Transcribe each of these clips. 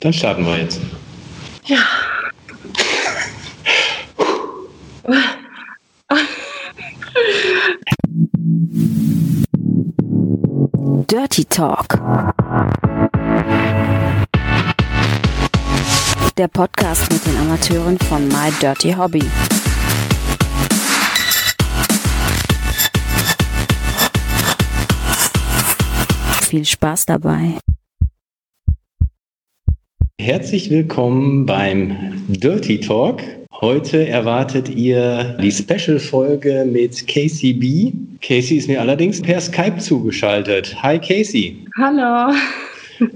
Dann starten wir jetzt. Ja. Dirty Talk. Der Podcast mit den Amateuren von My Dirty Hobby. Viel Spaß dabei. Herzlich willkommen beim Dirty Talk. Heute erwartet ihr die Special-Folge mit Casey B. Casey ist mir allerdings per Skype zugeschaltet. Hi Casey. Hallo.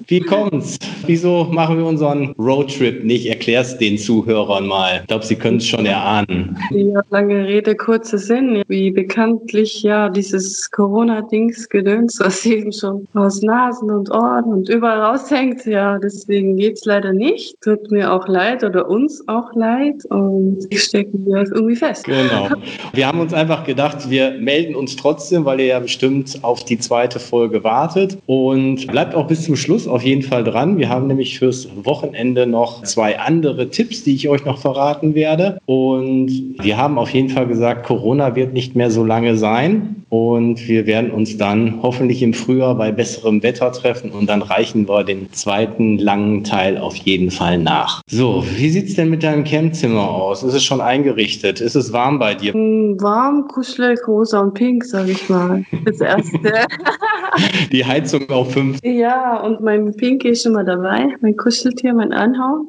Wie kommt's? Wieso machen wir unseren Roadtrip nicht? Erklär's den Zuhörern mal. Ich glaube, sie können es schon erahnen. Ja, lange Rede, kurzer Sinn. Wie bekanntlich ja dieses Corona-Dings gedöns, was eben schon aus Nasen und Ohren und überall raushängt. Ja, deswegen geht's leider nicht. Tut mir auch leid oder uns auch leid und stecken wir irgendwie fest. Genau. Wir haben uns einfach gedacht, wir melden uns trotzdem, weil ihr ja bestimmt auf die zweite Folge wartet und bleibt auch bis zum Schluss Schluss auf jeden Fall dran. Wir haben nämlich fürs Wochenende noch zwei andere Tipps, die ich euch noch verraten werde. Und wir haben auf jeden Fall gesagt, Corona wird nicht mehr so lange sein. Und wir werden uns dann hoffentlich im Frühjahr bei besserem Wetter treffen und dann reichen wir den zweiten langen Teil auf jeden Fall nach. So, wie sieht es denn mit deinem Campzimmer aus? Ist es schon eingerichtet? Ist es warm bei dir? Warm, kuschelig, rosa und pink, sage ich mal. Das erste. Die Heizung auf fünf. Ja, und mein Pinky ist mal dabei, mein Kuscheltier, mein Anhau.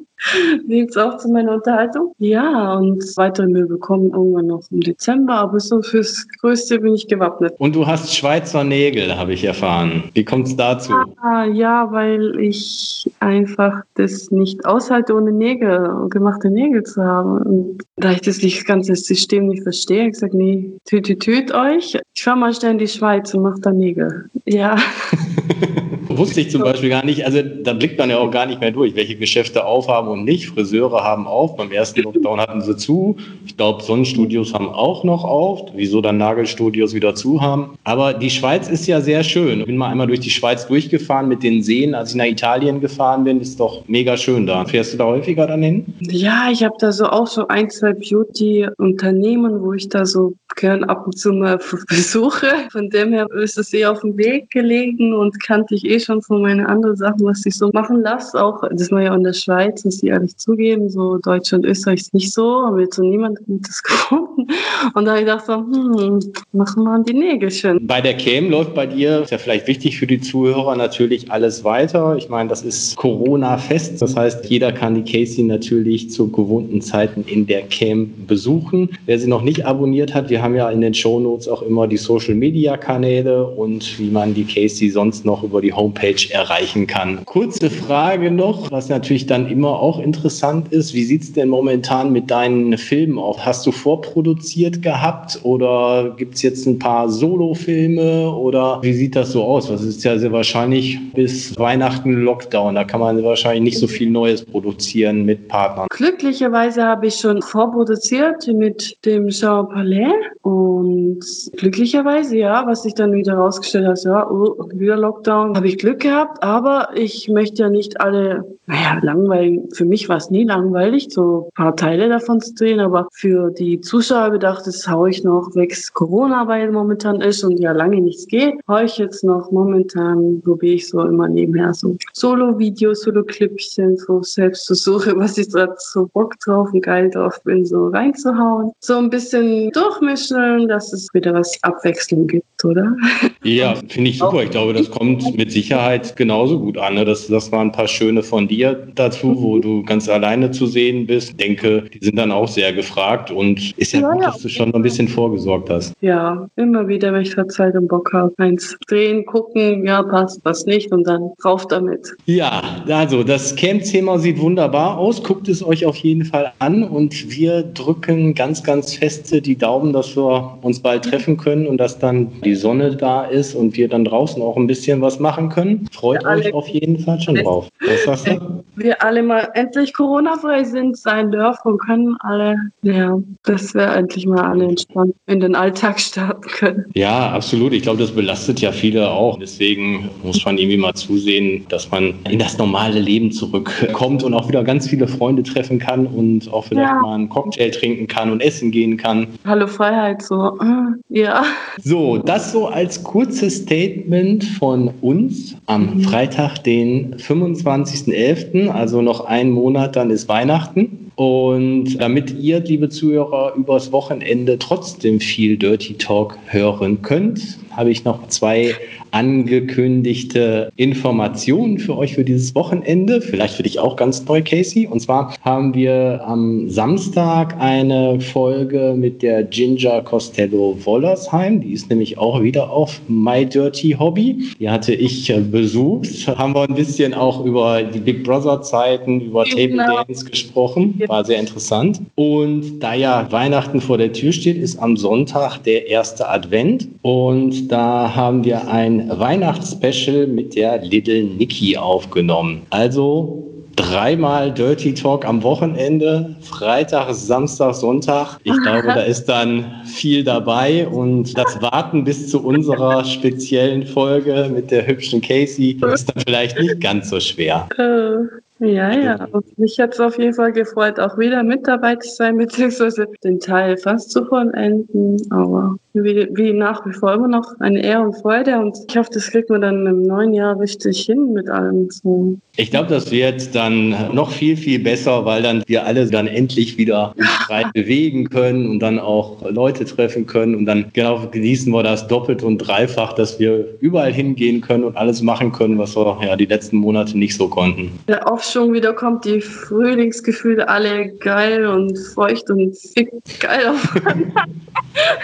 Liegt auch zu meiner Unterhaltung. Ja, und weitere Möbel kommen irgendwann noch im Dezember, aber so fürs Größte bin ich gewappnet. Und du hast Schweizer Nägel, habe ich erfahren. Wie kommt es dazu? Ah, ja, weil ich einfach das nicht aushalte, ohne Nägel, gemachte Nägel zu haben. Und da ich das, ganze System nicht verstehe, ich gesagt, nee, tüt, tüt, tüt euch. Ich fahre mal schnell in die Schweiz und mache da Nägel. Ja. Wusste ich zum Beispiel gar nicht. Also da blickt man ja auch gar nicht mehr durch, welche Geschäfte aufhaben und nicht. Friseure haben auf. Beim ersten Lockdown hatten sie zu. Ich glaube, Sonnenstudios haben auch noch auf. Wieso dann Nagelstudios wieder zu haben. Aber die Schweiz ist ja sehr schön. Ich bin mal einmal durch die Schweiz durchgefahren mit den Seen. Als ich nach Italien gefahren bin, ist doch mega schön da. Fährst du da häufiger dann hin? Ja, ich habe da so auch so ein, zwei Beauty-Unternehmen, wo ich da so gern ab und zu mal besuche. Von dem her ist es eh auf dem Weg gelegen und kannte ich eh schon von meinen anderen Sachen, was ich so machen lasse. Auch, das war ja in der Schweiz, muss ich ehrlich zugeben, so Deutschland, Österreich ist nicht so, haben jetzt so niemand Gutes gefunden. Und da habe ich gedacht so, hm, machen wir die Nägel schön. Bei der Cam läuft bei dir, ist ja vielleicht wichtig für die Zuhörer, natürlich alles weiter. Ich meine, das ist Corona-fest. Das heißt, jeder kann die Casey natürlich zu gewohnten Zeiten in der Cam besuchen. Wer sie noch nicht abonniert hat, wir haben ja in den Shownotes auch immer die Social-Media-Kanäle und wie man die Casey sonst noch über die Homepage erreichen kann. Kurze Frage noch, was natürlich dann immer auch interessant ist. Wie sieht es denn momentan mit deinen Filmen aus? Hast du vorproduziert gehabt oder gibt es jetzt ein paar Solo-Filme oder wie sieht das so aus? Das ist ja sehr wahrscheinlich bis Weihnachten Lockdown. Da kann man wahrscheinlich nicht so viel Neues produzieren mit Partnern. Glücklicherweise habe ich schon vorproduziert mit dem Jean Palais und glücklicherweise, ja, was sich dann wieder rausgestellt hat, ja, oh, wieder Lockdown, habe ich Glück gehabt, aber ich möchte ja nicht alle, naja, langweilig, für mich war es nie langweilig, so ein paar Teile davon zu drehen, aber für die Zuschauer gedacht, das haue ich noch weg Corona, weil momentan ist und ja lange nichts geht, haue ich jetzt noch momentan, probiere ich so immer nebenher so Solo-Videos, Solo-Clipchen, so selbst zu suchen, was ich gerade so Bock drauf und geil drauf bin, so reinzuhauen. So ein bisschen durchmischen dass es wieder was Abwechslung gibt, oder? Ja, finde ich super. Ich glaube, das kommt mit Sicherheit genauso gut an. Ne? Das, das waren ein paar schöne von dir dazu, wo mhm. du ganz alleine zu sehen bist. Ich denke, die sind dann auch sehr gefragt und ist ja, ja gut, dass du schon ein bisschen vorgesorgt hast. Ja, immer wieder, wenn ich gerade Zeit und Bock habe, eins drehen, gucken, ja, passt, was nicht und dann rauf damit. Ja, also das Camp-Thema sieht wunderbar aus. Guckt es euch auf jeden Fall an und wir drücken ganz, ganz feste die Daumen, dass wir uns bald treffen können und dass dann die die Sonne da ist und wir dann draußen auch ein bisschen was machen können. Freut ja, euch auf jeden Fall schon drauf. Was sagst du? Wir alle mal endlich Corona-frei sind, sein dürfen und können alle, ja, dass wir endlich mal alle entspannt in den Alltag starten können. Ja, absolut. Ich glaube, das belastet ja viele auch. Deswegen muss man irgendwie mal zusehen, dass man in das normale Leben zurückkommt und auch wieder ganz viele Freunde treffen kann und auch vielleicht ja. mal einen Cocktail trinken kann und essen gehen kann. Hallo Freiheit, so, ja. So, das so als kurzes Statement von uns am. Freitag, den 25.11., also noch einen Monat, dann ist Weihnachten. Und damit ihr, liebe Zuhörer, übers Wochenende trotzdem viel Dirty Talk hören könnt, habe ich noch zwei angekündigte Informationen für euch für dieses Wochenende. Vielleicht für dich auch ganz neu, Casey. Und zwar haben wir am Samstag eine Folge mit der Ginger Costello Wollersheim. Die ist nämlich auch wieder auf My Dirty Hobby. Die hatte ich äh, besucht. Haben wir ein bisschen auch über die Big Brother Zeiten, über Table genau. Dance gesprochen. War sehr interessant. Und da ja Weihnachten vor der Tür steht, ist am Sonntag der erste Advent. Und da haben wir ein Weihnachtsspecial mit der Little Nikki aufgenommen. Also dreimal Dirty Talk am Wochenende, Freitag, Samstag, Sonntag. Ich glaube, da ist dann viel dabei und das Warten bis zu unserer speziellen Folge mit der hübschen Casey ist dann vielleicht nicht ganz so schwer. Ja, ja. Und mich hat es auf jeden Fall gefreut, auch wieder mit dabei zu sein, beziehungsweise den Teil fast zu vollenden. Aber wie, wie nach wie vor immer noch eine Ehre und Freude. Und ich hoffe, das kriegt man dann im neuen Jahr richtig hin mit allem. So. Ich glaube, das wird dann noch viel, viel besser, weil dann wir alle dann endlich wieder frei bewegen können und dann auch Leute treffen können. Und dann genau genießen wir das doppelt und dreifach, dass wir überall hingehen können und alles machen können, was wir ja die letzten Monate nicht so konnten. Ja, oft Wieder kommt, die Frühlingsgefühle alle geil und feucht und fick geil aufeinander.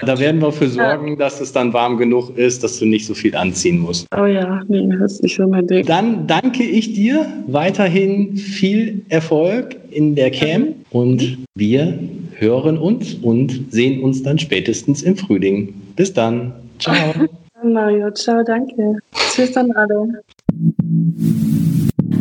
Da werden wir für sorgen, ja. dass es dann warm genug ist, dass du nicht so viel anziehen musst. Oh ja, nee, das ist nicht so mein Ding. Dann danke ich dir. Weiterhin viel Erfolg in der Cam und wir hören uns und sehen uns dann spätestens im Frühling. Bis dann. Ciao. Mario, ciao, danke. Tschüss an alle.